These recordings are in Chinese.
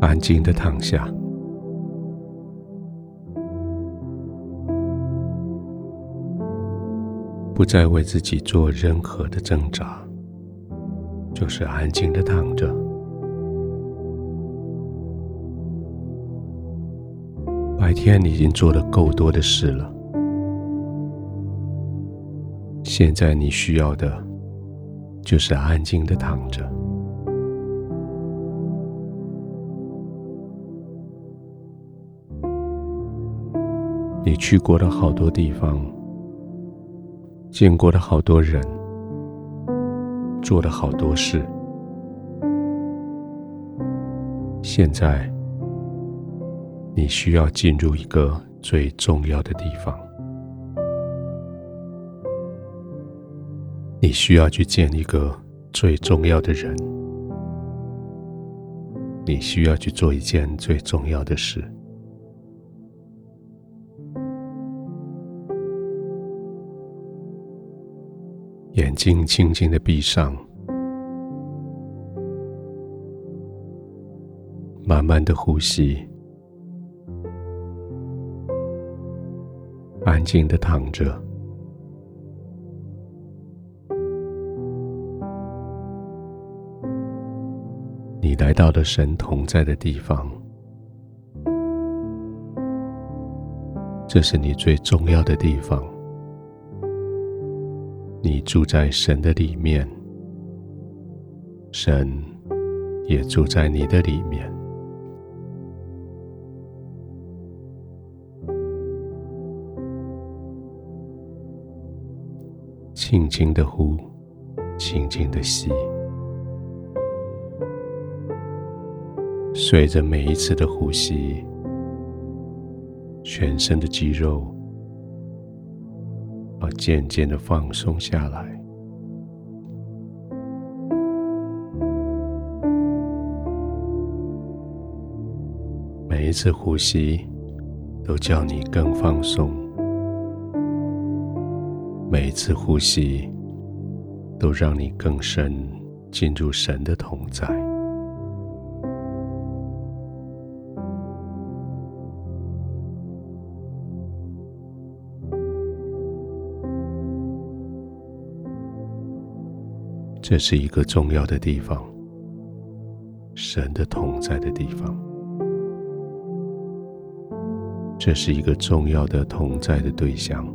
安静的躺下，不再为自己做任何的挣扎，就是安静的躺着。白天你已经做了够多的事了，现在你需要的就是安静的躺着。你去过了好多地方，见过了好多人，做了好多事，现在你需要进入一个最重要的地方，你需要去见一个最重要的人，你需要去做一件最重要的事。睛轻轻的闭上，慢慢的呼吸，安静的躺着。你来到了神同在的地方，这是你最重要的地方。你住在神的里面，神也住在你的里面。轻轻的呼，轻轻的吸，随着每一次的呼吸，全身的肌肉。而渐渐的放松下来，每一次呼吸都叫你更放松，每一次呼吸都让你更深进入神的同在。这是一个重要的地方，神的同在的地方。这是一个重要的同在的对象，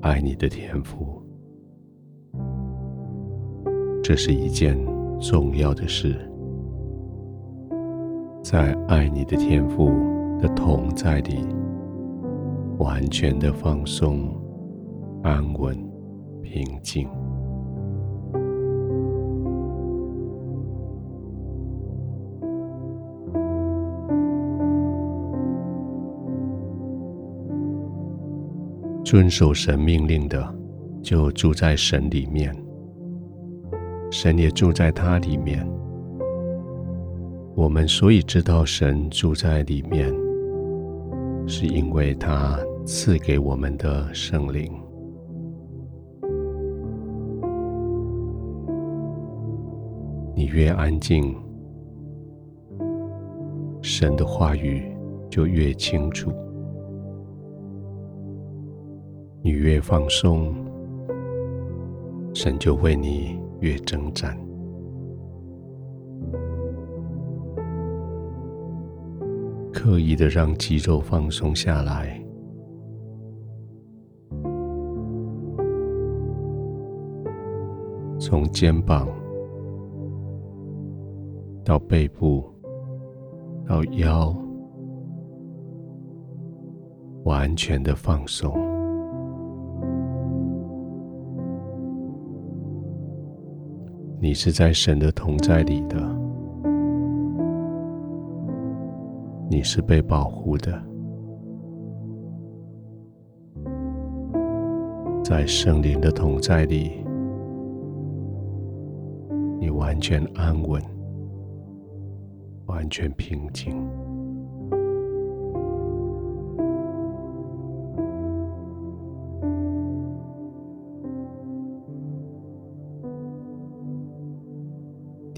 爱你的天赋。这是一件重要的事，在爱你的天赋的同在里，完全的放松、安稳、平静。遵守神命令的，就住在神里面；神也住在他里面。我们所以知道神住在里面，是因为他赐给我们的圣灵。你越安静，神的话语就越清楚。你越放松，神就为你越征战。刻意的让肌肉放松下来，从肩膀到背部到腰，完全的放松。你是在神的同在里的，你是被保护的，在圣灵的同在里，你完全安稳，完全平静。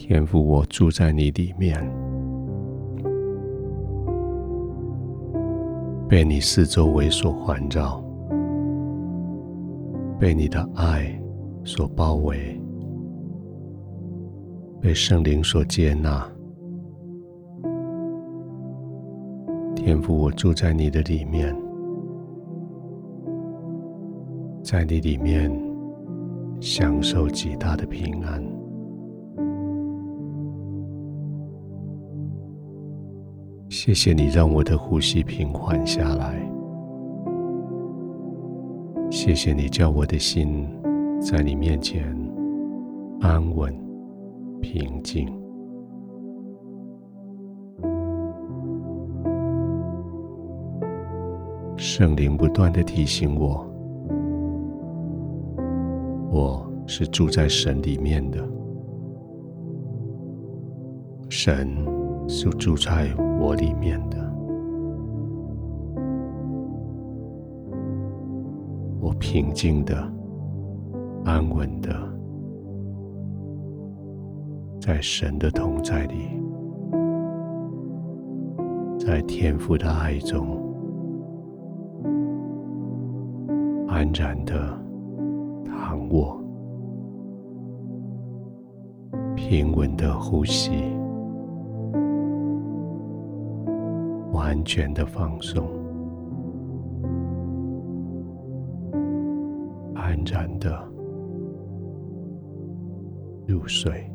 天赋我住在你里面。被你四周围所环绕被你的爱所包围被圣灵所接纳。天赋我住在你的里面在你里面享受极大的平安。谢谢你让我的呼吸平缓下来，谢谢你叫我的心在你面前安稳平静。圣灵不断地提醒我，我是住在神里面的，神是住在我里面的，我平静的、安稳的，在神的同在里，在天父的爱中。安然的躺卧，平稳的呼吸，完全的放松，安然的入睡。